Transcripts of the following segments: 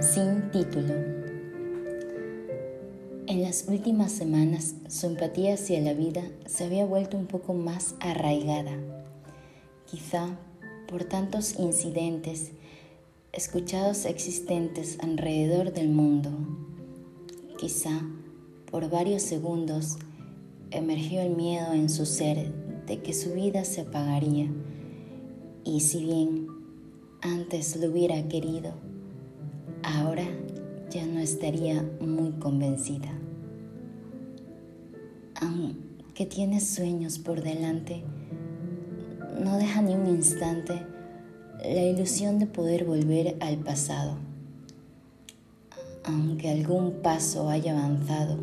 Sin título. En las últimas semanas su empatía hacia la vida se había vuelto un poco más arraigada, quizá por tantos incidentes escuchados existentes alrededor del mundo, quizá por varios segundos emergió el miedo en su ser de que su vida se apagaría. Y si bien antes lo hubiera querido, ahora ya no estaría muy convencida. Aunque tiene sueños por delante, no deja ni un instante la ilusión de poder volver al pasado. Aunque algún paso haya avanzado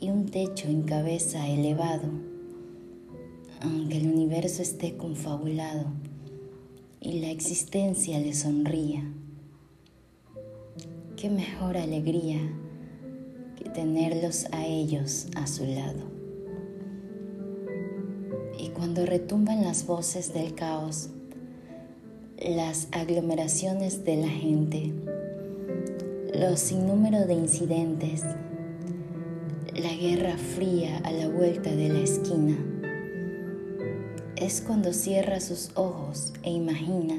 y un techo en cabeza elevado, aunque el universo esté confabulado y la existencia le sonría, qué mejor alegría que tenerlos a ellos a su lado. Y cuando retumban las voces del caos, las aglomeraciones de la gente, los sinnúmeros de incidentes, la guerra fría a la vuelta de la esquina, es cuando cierra sus ojos e imagina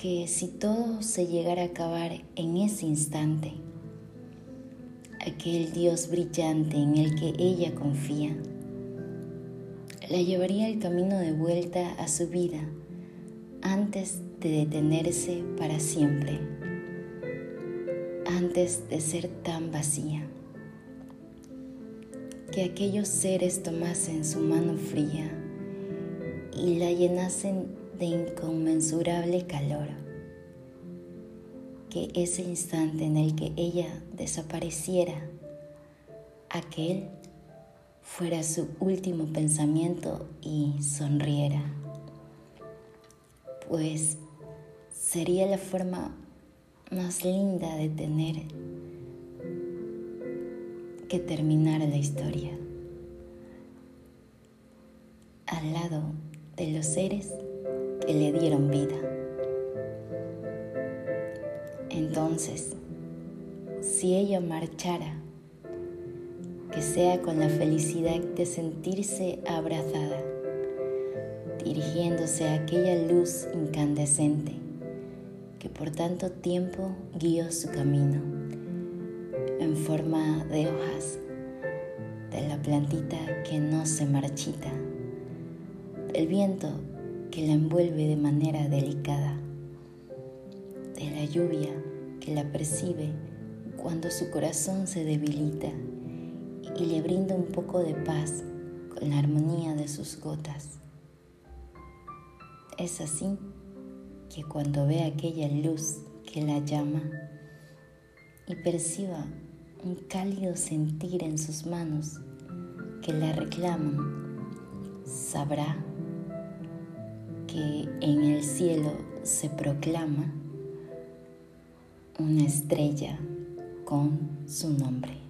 que si todo se llegara a acabar en ese instante, aquel Dios brillante en el que ella confía, la llevaría el camino de vuelta a su vida antes de detenerse para siempre, antes de ser tan vacía, que aquellos seres tomasen su mano fría y la llenasen de inconmensurable calor, que ese instante en el que ella desapareciera, aquel fuera su último pensamiento y sonriera, pues sería la forma más linda de tener que terminar la historia. Al lado de los seres que le dieron vida. Entonces, si ella marchara, que sea con la felicidad de sentirse abrazada, dirigiéndose a aquella luz incandescente que por tanto tiempo guió su camino en forma de hojas de la plantita que no se marchita, del viento que la envuelve de manera delicada, de la lluvia que la percibe cuando su corazón se debilita y le brinda un poco de paz con la armonía de sus gotas. Es así que cuando ve aquella luz que la llama y perciba un cálido sentir en sus manos que la reclaman, sabrá que en el cielo se proclama una estrella con su nombre.